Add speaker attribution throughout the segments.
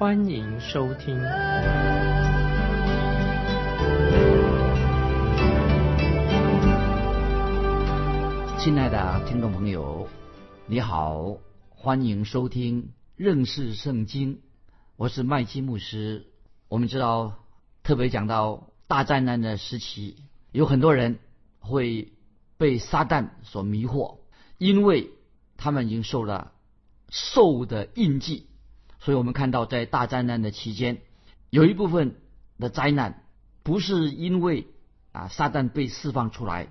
Speaker 1: 欢迎收听。
Speaker 2: 亲爱的听众朋友，你好，欢迎收听认识圣经。我是麦基牧师。我们知道，特别讲到大灾难的时期，有很多人会被撒旦所迷惑，因为他们已经受了兽的印记。所以我们看到，在大灾难的期间，有一部分的灾难不是因为啊撒旦被释放出来。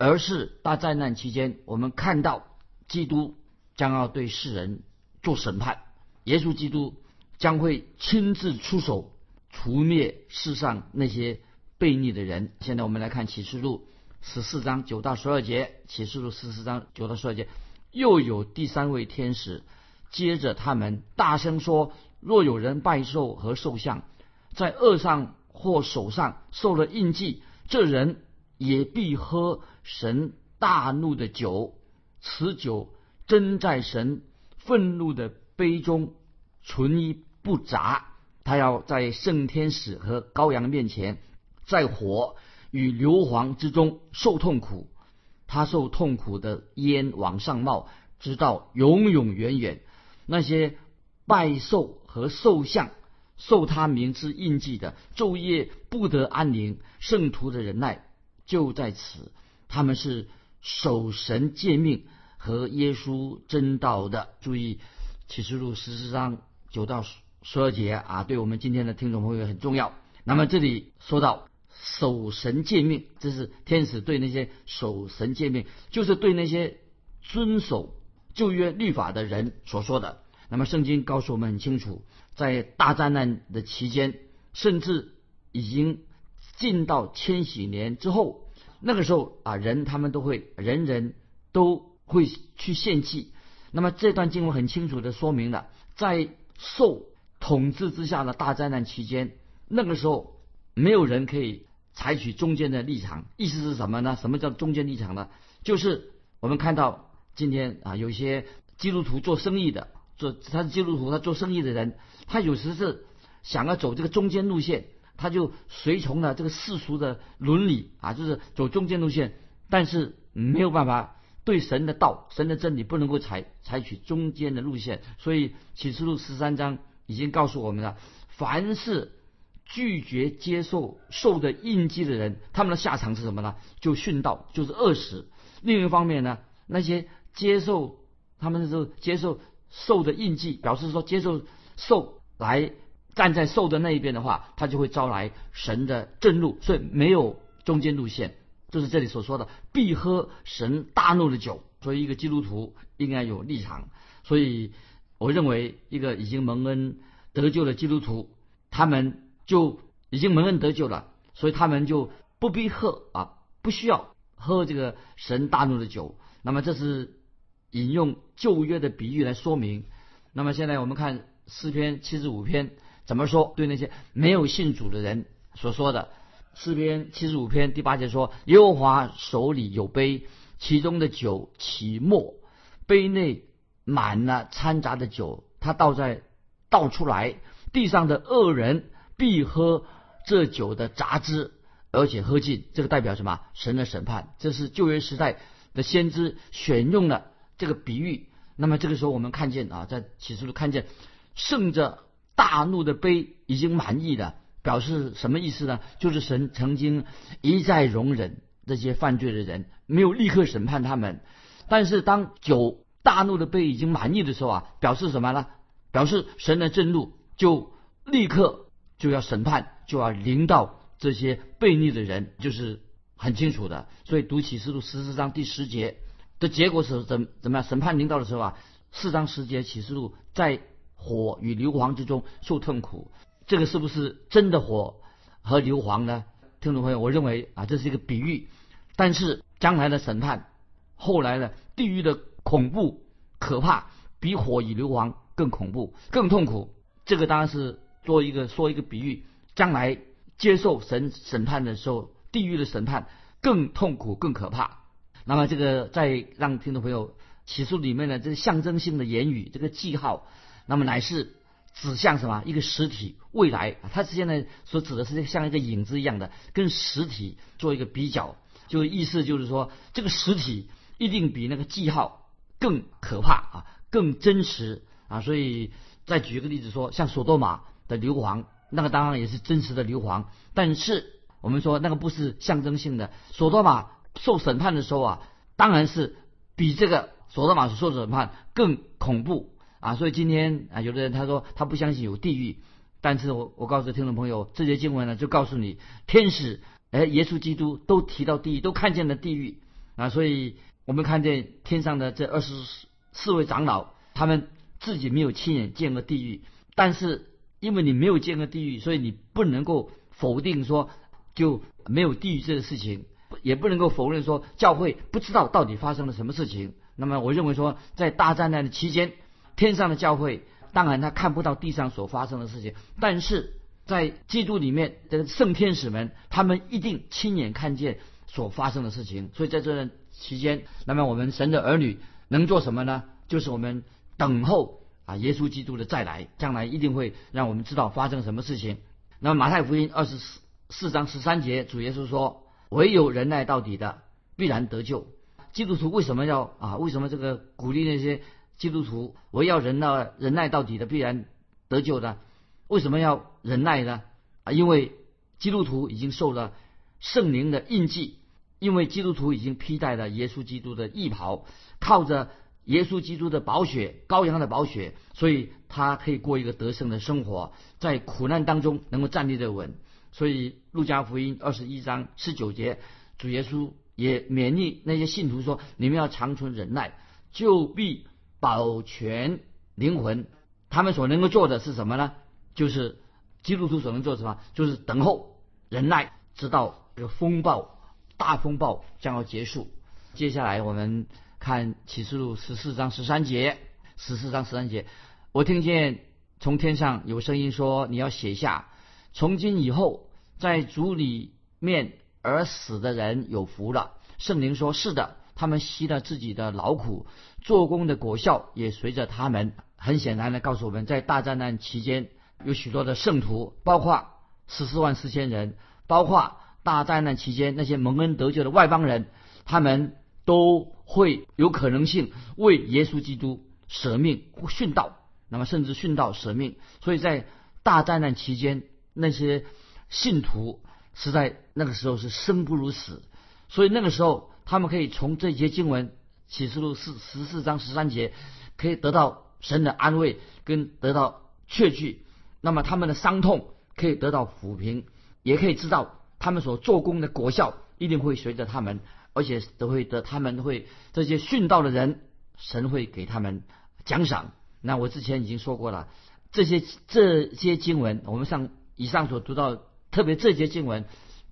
Speaker 2: 而是大灾难期间，我们看到基督将要对世人做审判，耶稣基督将会亲自出手除灭世上那些悖逆的人。现在我们来看启示录十四章九到十二节，启示录十四章九到十二节，又有第三位天使接着他们大声说：若有人拜兽和兽像，在额上或手上受了印记，这人。也必喝神大怒的酒，此酒真在神愤怒的杯中存一不杂。他要在圣天使和羔羊面前，在火与硫磺之中受痛苦。他受痛苦的烟往上冒，直到永永远远。那些拜兽和兽像受他名之印记的，昼夜不得安宁。圣徒的忍耐。就在此，他们是守神诫命和耶稣真道的。注意启示录十四章九到十二节啊，对我们今天的听众朋友很重要。那么这里说到守神诫命，这是天使对那些守神诫命，就是对那些遵守旧约律法的人所说的。那么圣经告诉我们很清楚，在大灾难的期间，甚至已经。进到千禧年之后，那个时候啊，人他们都会，人人都会去献祭。那么这段经文很清楚的说明了，在受统治之下的大灾难期间，那个时候没有人可以采取中间的立场。意思是什么呢？什么叫中间立场呢？就是我们看到今天啊，有些基督徒做生意的，做他是基督徒，他做生意的人，他有时是想要走这个中间路线。他就随从了这个世俗的伦理啊，就是走中间路线，但是没有办法对神的道、神的真理不能够采采取中间的路线。所以启示录十三章已经告诉我们了：凡是拒绝接受受的印记的人，他们的下场是什么呢？就殉道，就是饿死。另一方面呢，那些接受他们是接受受的印记，表示说接受受来。站在兽的那一边的话，他就会招来神的震怒，所以没有中间路线，就是这里所说的必喝神大怒的酒。所以一个基督徒应该有立场。所以我认为一个已经蒙恩得救的基督徒，他们就已经蒙恩得救了，所以他们就不必喝啊，不需要喝这个神大怒的酒。那么这是引用旧约的比喻来说明。那么现在我们看诗篇七十五篇。怎么说？对那些没有信主的人所说的诗篇七十五篇第八节说：“耶和华手里有杯，其中的酒起沫，杯内满了掺杂的酒，他倒在倒出来，地上的恶人必喝这酒的杂质，而且喝尽。”这个代表什么？神的审判。这是旧约时代的先知选用了这个比喻。那么这个时候，我们看见啊，在启示录看见圣者。大怒的杯已经满意了，表示什么意思呢？就是神曾经一再容忍这些犯罪的人，没有立刻审判他们。但是当酒大怒的杯已经满意的时候啊，表示什么呢？表示神的震怒就立刻就要审判，就要临到这些悖逆的人，就是很清楚的。所以读启示录十四章第十节的结果是怎怎么样？审判临到的时候啊，四章十节启示录在。火与硫磺之中受痛苦，这个是不是真的火和硫磺呢？听众朋友，我认为啊，这是一个比喻。但是将来的审判，后来呢地狱的恐怖可怕，比火与硫磺更恐怖、更痛苦。这个当然是做一个说一个比喻，将来接受神审判的时候，地狱的审判更痛苦、更可怕。那么这个再让听众朋友起诉里面的这个象征性的言语，这个记号，那么乃是指向什么？一个实体未来，它是现在所指的是像一个影子一样的，跟实体做一个比较。就意思就是说，这个实体一定比那个记号更可怕啊，更真实啊。所以再举一个例子说，像索多玛的硫磺，那个当然也是真实的硫磺，但是我们说那个不是象征性的。索多玛受审判的时候啊，当然是比这个索多玛所受审判更恐怖啊。所以今天啊，有的人他说他不相信有地狱，但是我我告诉听众朋友，这些经文呢就告诉你，天使。哎，耶稣基督都提到地狱，都看见了地狱啊！所以我们看见天上的这二十四位长老，他们自己没有亲眼见过地狱，但是因为你没有见过地狱，所以你不能够否定说就没有地狱这个事情，也不能够否认说教会不知道到底发生了什么事情。那么我认为说，在大灾难的期间，天上的教会当然他看不到地上所发生的事情，但是。在基督里面的圣天使们，他们一定亲眼看见所发生的事情。所以在这段期间，那么我们神的儿女能做什么呢？就是我们等候啊，耶稣基督的再来，将来一定会让我们知道发生什么事情。那么马太福音二十四四章十三节，主耶稣说：“唯有忍耐到底的，必然得救。”基督徒为什么要啊？为什么这个鼓励那些基督徒，我要忍耐忍耐到底的，必然得救的？为什么要忍耐呢？啊，因为基督徒已经受了圣灵的印记，因为基督徒已经披戴了耶稣基督的义袍，靠着耶稣基督的宝血、羔羊的宝血，所以他可以过一个得胜的生活，在苦难当中能够站立的稳。所以路加福音二十一章十九节，主耶稣也勉励那些信徒说：“你们要长存忍耐，就必保全灵魂。”他们所能够做的是什么呢？就是基督徒所能做什么？就是等候、忍耐，直到这个风暴、大风暴将要结束。接下来我们看启示录十四章十三节，十四章十三节，我听见从天上有声音说：“你要写下，从今以后，在主里面而死的人有福了。”圣灵说：“是的，他们吸了自己的劳苦，做工的果效也随着他们。”很显然的告诉我们在大灾难期间。有许多的圣徒，包括十四万四千人，包括大灾难期间那些蒙恩得救的外邦人，他们都会有可能性为耶稣基督舍命殉道，那么甚至殉道舍命。所以在大灾难期间，那些信徒实在那个时候是生不如死，所以那个时候他们可以从这节经文启示录四十四章十三节，可以得到神的安慰跟得到确据。那么他们的伤痛可以得到抚平，也可以知道他们所做工的果效一定会随着他们，而且都会得他们会这些殉道的人，神会给他们奖赏。那我之前已经说过了，这些这些经文，我们上以上所读到，特别这节经文，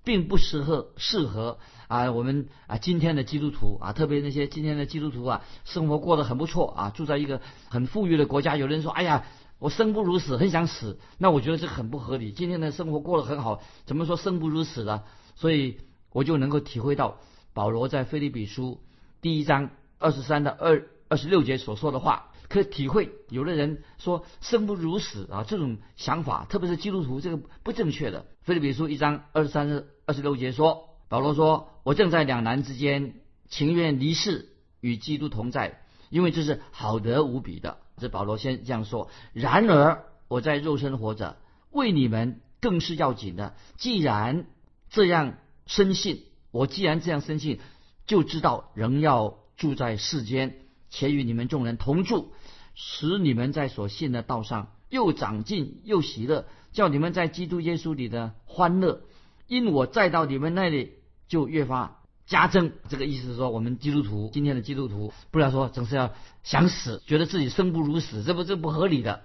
Speaker 2: 并不适合适合啊我们啊今天的基督徒啊，特别那些今天的基督徒啊，生活过得很不错啊，住在一个很富裕的国家。有人说，哎呀。我生不如死，很想死。那我觉得这很不合理。今天的生活过得很好，怎么说生不如死呢？所以我就能够体会到保罗在菲利比书第一章二十三到二二十六节所说的话，可以体会有的人说生不如死啊，这种想法，特别是基督徒，这个不正确的。菲利比书一章二十三二十六节说，保罗说：“我正在两难之间，情愿离世与基督同在，因为这是好得无比的。”这保罗先这样说。然而我在肉身活着，为你们更是要紧的。既然这样深信，我既然这样深信，就知道仍要住在世间，且与你们众人同住，使你们在所信的道上又长进又喜乐，叫你们在基督耶稣里的欢乐，因我再到你们那里就越发。加增，这个意思是说，我们基督徒今天的基督徒，不要说总是要想死，觉得自己生不如死，这不这不合理的。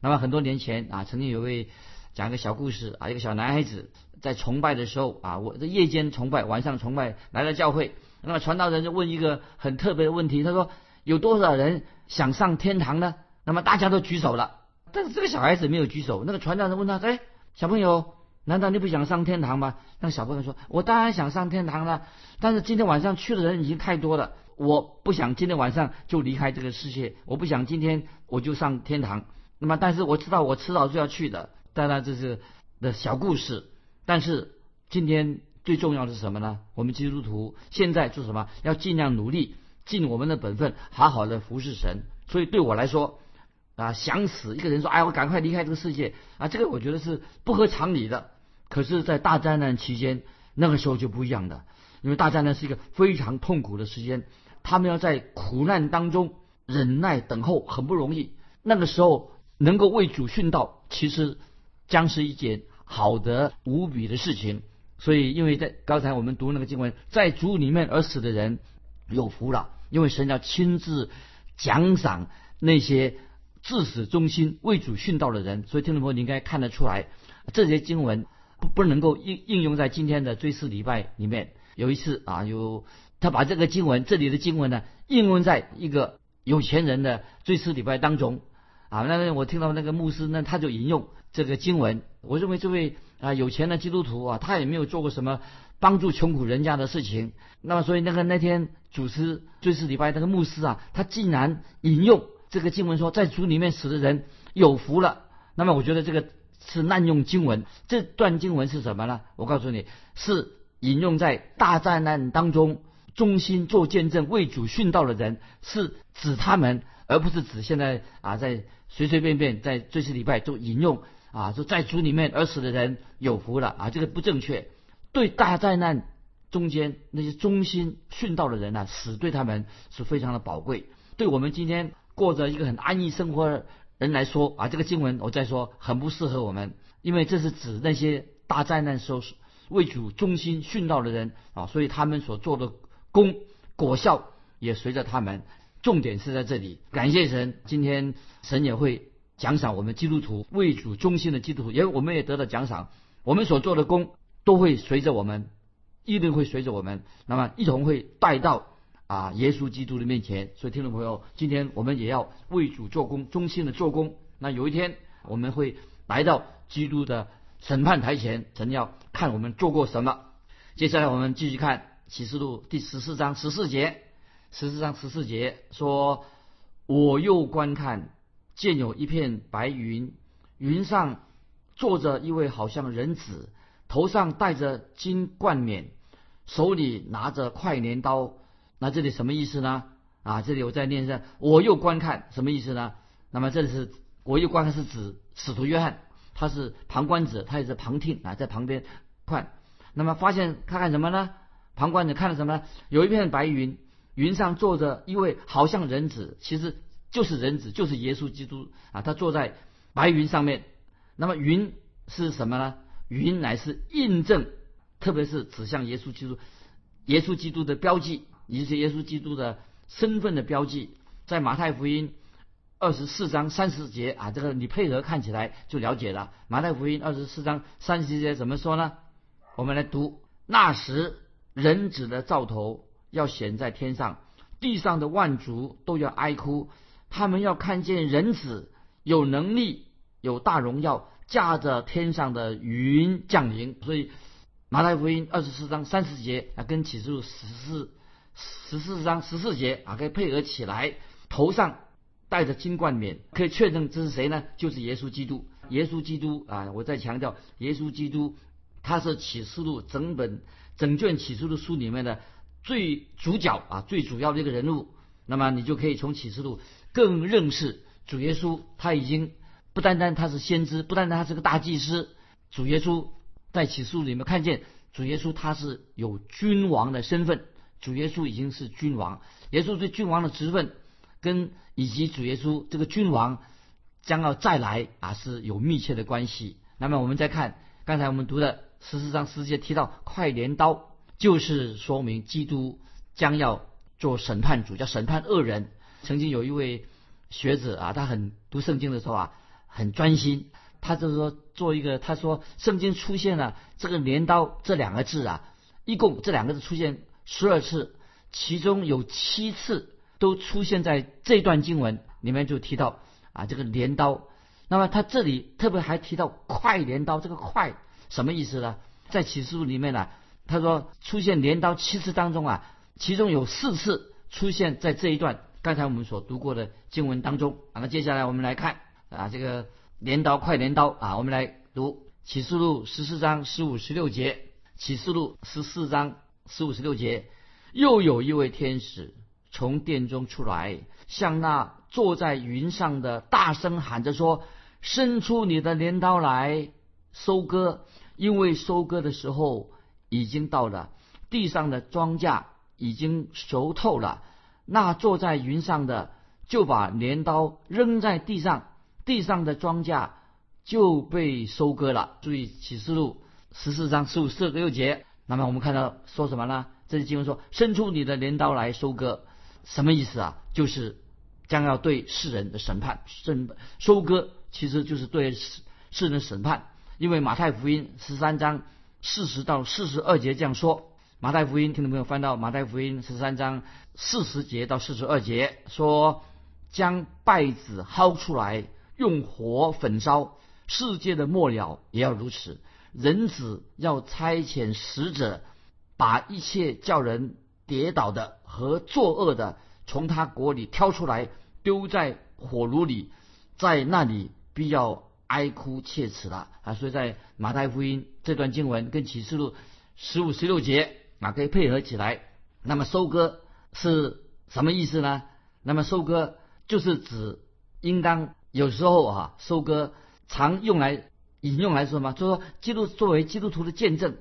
Speaker 2: 那么很多年前啊，曾经有位讲一个小故事啊，一个小男孩子在崇拜的时候啊，我在夜间崇拜，晚上崇拜来了教会，那么传道人就问一个很特别的问题，他说有多少人想上天堂呢？那么大家都举手了，但是这个小孩子没有举手。那个传道人问他，哎，小朋友，难道你不想上天堂吗？那个小朋友说，我当然想上天堂了，但是今天晚上去的人已经太多了，我不想今天晚上就离开这个世界，我不想今天我就上天堂。那么，但是我知道我迟早就要去的。当然这是的小故事，但是今天最重要的是什么呢？我们基督徒现在做什么？要尽量努力，尽我们的本分，好好的服侍神。所以对我来说。啊，想死一个人说：“哎，我赶快离开这个世界啊！”这个我觉得是不合常理的。可是，在大灾难期间，那个时候就不一样的，因为大灾难是一个非常痛苦的时间，他们要在苦难当中忍耐等候，很不容易。那个时候能够为主殉道，其实将是一件好的无比的事情。所以，因为在刚才我们读那个经文，在主里面而死的人有福了，因为神要亲自奖赏那些。至死忠心为主殉道的人，所以听众朋友你应该看得出来，这些经文不不能够应应用在今天的追思礼拜里面。有一次啊，有他把这个经文这里的经文呢应用在一个有钱人的追思礼拜当中啊。那个我听到那个牧师呢，他就引用这个经文。我认为这位啊有钱的基督徒啊，他也没有做过什么帮助穷苦人家的事情。那么所以那个那天主持追思礼拜那个牧师啊，他竟然引用。这个经文说，在主里面死的人有福了。那么，我觉得这个是滥用经文。这段经文是什么呢？我告诉你，是引用在大灾难当中忠心做见证、为主殉道的人，是指他们，而不是指现在啊，在随随便便在追思礼拜都引用啊，说在主里面而死的人有福了啊，这个不正确。对大灾难中间那些忠心殉道的人呢，死对他们是非常的宝贵。对我们今天。过着一个很安逸生活的人来说啊，这个经文我再说很不适合我们，因为这是指那些大灾难时候为主忠心殉道的人啊，所以他们所做的功果效也随着他们。重点是在这里，感谢神，今天神也会奖赏我们基督徒为主忠心的基督徒，也我们也得到奖赏，我们所做的功都会随着我们，一定会随着我们，那么一同会带到。啊，耶稣基督的面前，所以听众朋友，今天我们也要为主做工，忠心的做工。那有一天我们会来到基督的审判台前，神要看我们做过什么。接下来我们继续看启示录第十四章十四节，十四章十四节说：“我又观看，见有一片白云，云上坐着一位好像人子，头上戴着金冠冕，手里拿着快镰刀。”那这里什么意思呢？啊，这里我再念一下，我又观看什么意思呢？那么这里是我又观看是指使徒约翰，他是旁观者，他也是旁听啊，在旁边看。那么发现看看什么呢？旁观者看了什么呢？有一片白云，云上坐着一位好像人子，其实就是人子，就是耶稣基督啊，他坐在白云上面。那么云是什么呢？云乃是印证，特别是指向耶稣基督，耶稣基督的标记。以及耶稣基督的身份的标记，在马太福音二十四章三十节啊，这个你配合看起来就了解了。马太福音二十四章三十节怎么说呢？我们来读：那时人子的兆头要显在天上，地上的万族都要哀哭，他们要看见人子有能力、有大荣耀，驾着天上的云降临。所以马太福音二十四章三十节啊，跟启示录十四。十四章十四节啊，可以配合起来，头上戴着金冠冕，可以确认这是谁呢？就是耶稣基督。耶稣基督啊，我再强调，耶稣基督他是启示录整本整卷启示录书里面的最主角啊，最主要的一个人物。那么你就可以从启示录更认识主耶稣，他已经不单单他是先知，不单单他是个大祭司，主耶稣在启示录里面看见主耶稣他是有君王的身份。主耶稣已经是君王，耶稣对君王的职分，跟以及主耶稣这个君王将要再来啊是有密切的关系。那么我们再看刚才我们读的十四章十节提到快镰刀，就是说明基督将要做审判主，叫审判恶人。曾经有一位学者啊，他很读圣经的时候啊很专心，他就是说做一个，他说圣经出现了这个镰刀这两个字啊，一共这两个字出现十二次，其中有七次都出现在这段经文里面就提到啊这个镰刀。那么他这里特别还提到快镰刀，这个快什么意思呢？在启示录里面呢，他说出现镰刀七次当中啊，其中有四次出现在这一段刚才我们所读过的经文当中。啊那接下来我们来看啊这个镰刀快镰刀啊，我们来读启示录十四章十五十六节。启示录十四章十五十六节，又有一位天使从殿中出来，向那坐在云上的大声喊着说。伸出你的镰刀来收割，因为收割的时候已经到了，地上的庄稼已经熟透了。那坐在云上的就把镰刀扔在地上，地上的庄稼就被收割了。注意启示录十四章十五、十六节。那么我们看到说什么呢？这些经文说：“伸出你的镰刀来收割。”什么意思啊？就是将要对世人的审判、审收割。其实就是对世世人审判，因为马太福音十三章四十到四十二节这样说。马太福音听众朋友翻到马太福音十三章四十节到四十二节说，将稗子薅出来，用火焚烧。世界的末了也要如此。人子要差遣使者，把一切叫人跌倒的和作恶的，从他国里挑出来，丢在火炉里，在那里。必要哀哭切齿了啊！所以在马太福音这段经文跟启示录十五、十六节啊可以配合起来。那么收割是什么意思呢？那么收割就是指应当有时候啊收割常用来引用来说嘛，就说基督作为基督徒的见证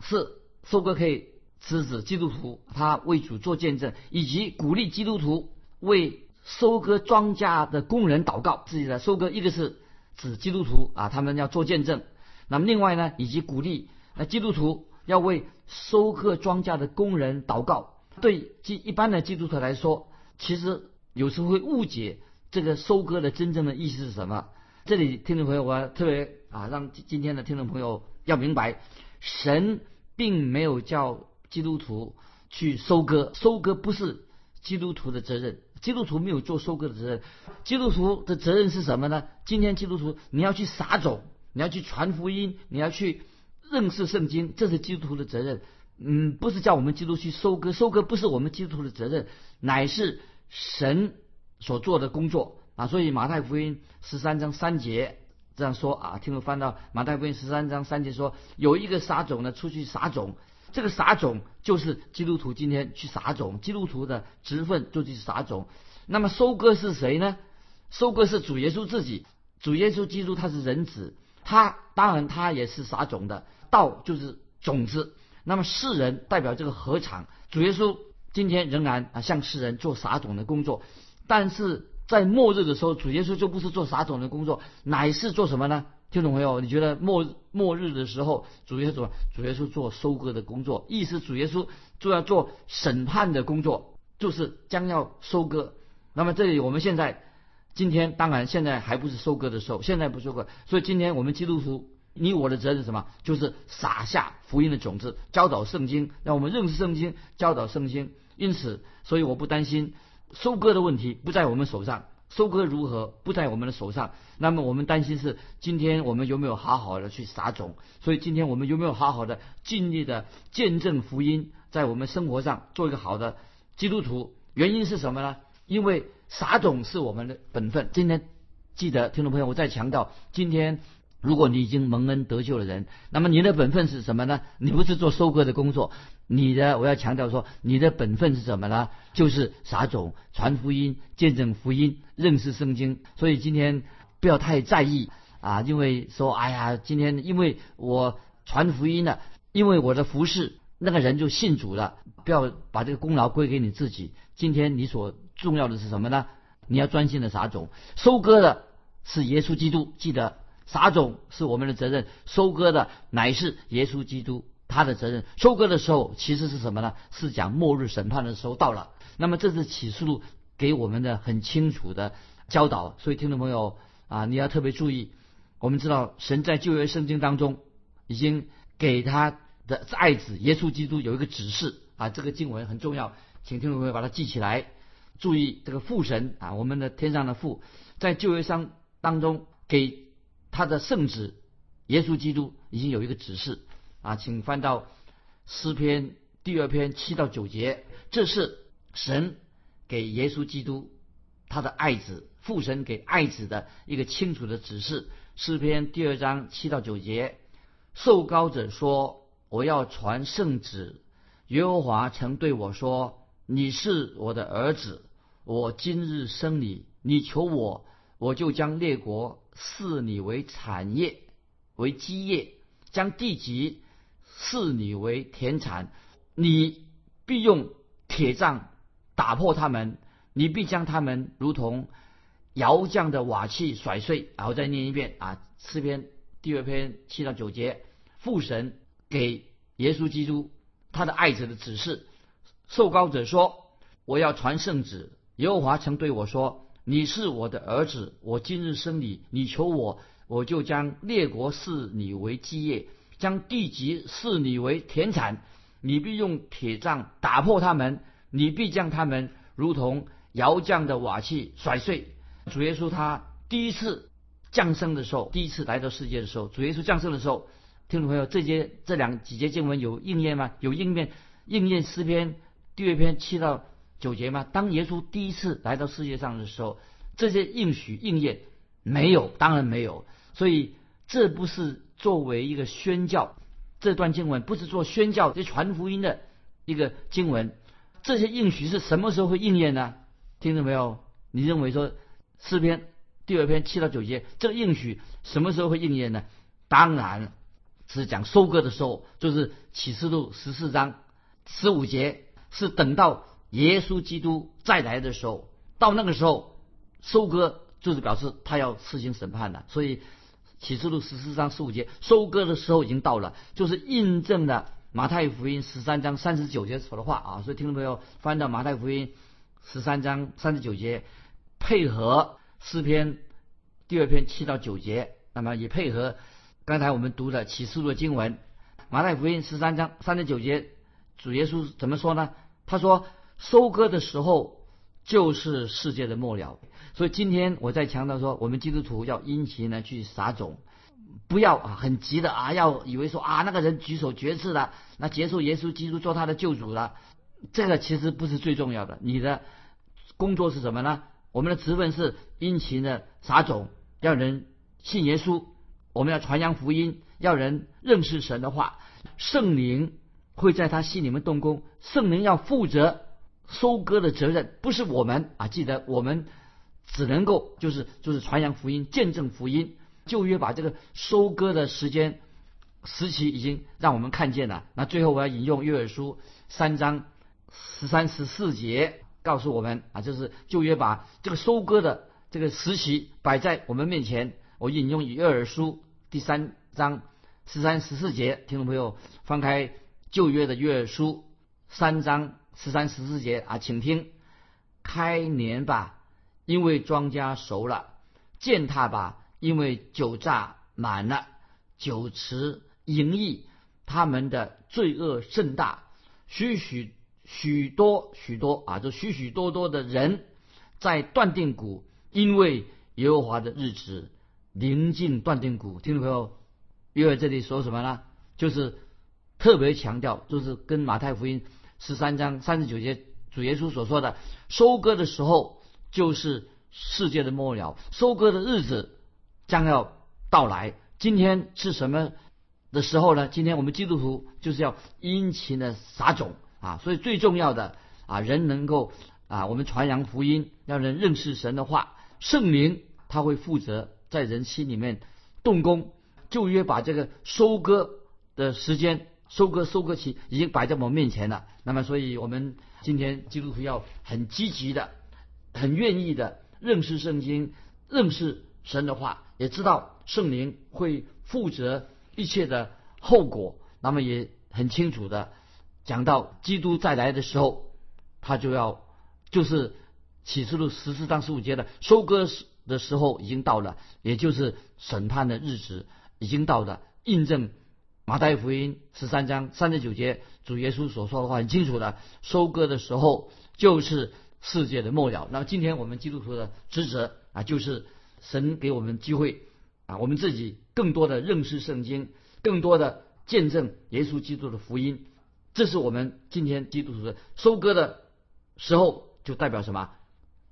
Speaker 2: 是收割可以指指基督徒他为主做见证，以及鼓励基督徒为。收割庄稼的工人祷告，自己的收割，一个是指基督徒啊，他们要做见证。那么另外呢，以及鼓励那基督徒要为收割庄稼的工人祷告。对基一般的基督徒来说，其实有时候会误解这个收割的真正的意思是什么。这里听众朋友，我特别啊，让今天的听众朋友要明白，神并没有叫基督徒去收割，收割不是基督徒的责任。基督徒没有做收割的责任，基督徒的责任是什么呢？今天基督徒你要去撒种，你要去传福音，你要去认识圣经，这是基督徒的责任。嗯，不是叫我们基督去收割，收割不是我们基督徒的责任，乃是神所做的工作啊。所以马太福音十三章三节这样说啊，听我翻到马太福音十三章三节说，有一个撒种呢出去撒种。这个撒种就是基督徒今天去撒种，基督徒的职分就去撒种。那么收割是谁呢？收割是主耶稣自己。主耶稣基督他是人子，他当然他也是撒种的。道就是种子。那么世人代表这个禾场。主耶稣今天仍然啊向世人做撒种的工作，但是在末日的时候，主耶稣就不是做撒种的工作，乃是做什么呢？听懂没有？你觉得末末日的时候，主耶稣主耶稣做收割的工作，意思主耶稣就要做审判的工作，就是将要收割。那么这里我们现在今天当然现在还不是收割的时候，现在不收割，所以今天我们基督徒，你我的责任是什么？就是撒下福音的种子，教导圣经，让我们认识圣经，教导圣经。因此，所以我不担心收割的问题不在我们手上。收割如何不在我们的手上，那么我们担心是今天我们有没有好好的去撒种，所以今天我们有没有好好的尽力的见证福音，在我们生活上做一个好的基督徒？原因是什么呢？因为撒种是我们的本分。今天记得听众朋友，我再强调，今天。如果你已经蒙恩得救的人，那么你的本分是什么呢？你不是做收割的工作，你的我要强调说，你的本分是什么呢？就是撒种、传福音、见证福音、认识圣经。所以今天不要太在意啊，因为说哎呀，今天因为我传福音了，因为我的服饰那个人就信主了，不要把这个功劳归给你自己。今天你所重要的是什么呢？你要专心的撒种，收割的是耶稣基督，记得。撒种是我们的责任，收割的乃是耶稣基督他的责任。收割的时候其实是什么呢？是讲末日审判的时候到了。那么这是启示录给我们的很清楚的教导。所以听众朋友啊，你要特别注意，我们知道神在旧约圣经当中已经给他的爱子耶稣基督有一个指示啊，这个经文很重要，请听众朋友把它记起来。注意这个父神啊，我们的天上的父，在旧约上当中给他的圣子耶稣基督已经有一个指示啊，请翻到诗篇第二篇七到九节，这是神给耶稣基督他的爱子父神给爱子的一个清楚的指示。诗篇第二章七到九节，受高者说：“我要传圣旨。”耶和华曾对我说：“你是我的儿子，我今日生你。你求我，我就将列国赐你为产业，为基业；将地级赐你为田产。你必用铁杖打破他们，你必将他们如同。”窑匠的瓦器甩碎，然后再念一遍啊，诗篇第二篇七到九节，父神给耶稣基督他的爱子的指示，受膏者说：“我要传圣旨。”耶和华曾对我说：“你是我的儿子，我今日生你。你求我，我就将列国赐你为基业，将地级赐你为田产。你必用铁杖打破他们，你必将他们如同窑匠的瓦器甩碎。”主耶稣他第一次降生的时候，第一次来到世界的时候，主耶稣降生的时候，听众朋友，这节这两几节经文有应验吗？有应验应验诗篇第二篇七到九节吗？当耶稣第一次来到世界上的时候，这些应许应验没有？当然没有。所以这不是作为一个宣教，这段经文不是做宣教、这传福音的一个经文。这些应许是什么时候会应验呢？听到没有？你认为说？诗篇第二篇七到九节，这个应许什么时候会应验呢？当然是讲收割的时候，就是启示录十四章十五节，是等到耶稣基督再来的时候，到那个时候收割就是表示他要施行审判了。所以启示录十四章十五节，收割的时候已经到了，就是印证了马太福音十三章三十九节说的话啊。所以听众朋友翻到马太福音十三章三十九节。配合诗篇第二篇七到九节，那么也配合刚才我们读的启示录的经文，马太福音十三章三十九节，主耶稣怎么说呢？他说：“收割的时候就是世界的末了。”所以今天我在强调说，我们基督徒要殷勤的去撒种，不要啊很急的啊，要以为说啊那个人举手决志了，那结束耶稣基督做他的救主了，这个其实不是最重要的。你的工作是什么呢？我们的职分是殷勤的撒种，让人信耶稣；我们要传扬福音，要人认识神的话。圣灵会在他心里面动工，圣灵要负责收割的责任，不是我们啊！记得我们只能够就是就是传扬福音、见证福音。旧约把这个收割的时间时期已经让我们看见了。那最后我要引用约珥书三章十三十四节。告诉我们啊，就是旧约把这个收割的这个时期摆在我们面前。我引用约珥书第三章十三十四节，听众朋友翻开旧约的约书三章十三十四节啊，请听：开年吧，因为庄稼熟了；践踏吧，因为酒榨满了；酒池盈溢，他们的罪恶甚大，许许。许多许多啊，就许许多多的人在断定谷，因为耶和华的日子临近断定谷。听众朋友，约尔这里说什么呢？就是特别强调，就是跟马太福音十三章三十九节主耶稣所说的，收割的时候就是世界的末了，收割的日子将要到来。今天是什么的时候呢？今天我们基督徒就是要殷勤的撒种。啊，所以最重要的啊，人能够啊，我们传扬福音，让人认识神的话，圣灵他会负责在人心里面动工。旧约把这个收割的时间，收割收割期已经摆在我们面前了。那么，所以我们今天基督徒要很积极的、很愿意的认识圣经，认识神的话，也知道圣灵会负责一切的后果。那么也很清楚的。讲到基督再来的时候，他就要就是启示录十四章十五节的收割的时候已经到了，也就是审判的日子已经到了，印证马太福音十三章三十九节主耶稣所说的话很清楚的，收割的时候就是世界的末了。那么今天我们基督徒的职责啊，就是神给我们机会啊，我们自己更多的认识圣经，更多的见证耶稣基督的福音。这是我们今天基督徒的收割的时候，就代表什么？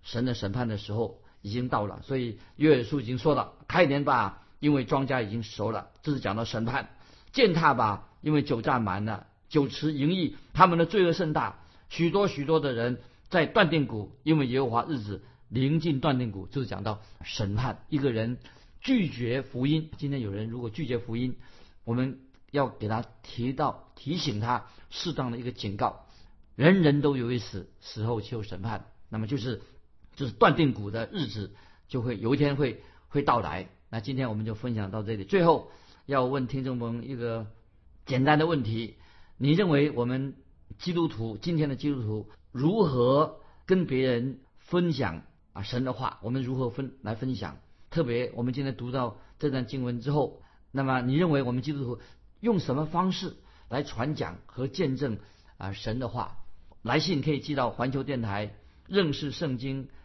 Speaker 2: 神的审判的时候已经到了。所以约珥书已经说了：“开年吧，因为庄稼已经熟了。”这是讲到审判。践踏吧，因为酒榨满了，酒池盈溢，他们的罪恶甚大。许多许多的人在断定谷，因为耶和华日子临近断定谷，就是讲到审判一个人拒绝福音。今天有人如果拒绝福音，我们要给他提到提醒他适当的一个警告。人人都有一死，死后就有审判。那么就是就是断定谷的日子就会有一天会会到来。那今天我们就分享到这里，最后。要问听众朋友一个简单的问题：你认为我们基督徒今天的基督徒如何跟别人分享啊神的话？我们如何分来分享？特别我们今天读到这段经文之后，那么你认为我们基督徒用什么方式来传讲和见证啊神的话？来信可以寄到环球电台认识圣经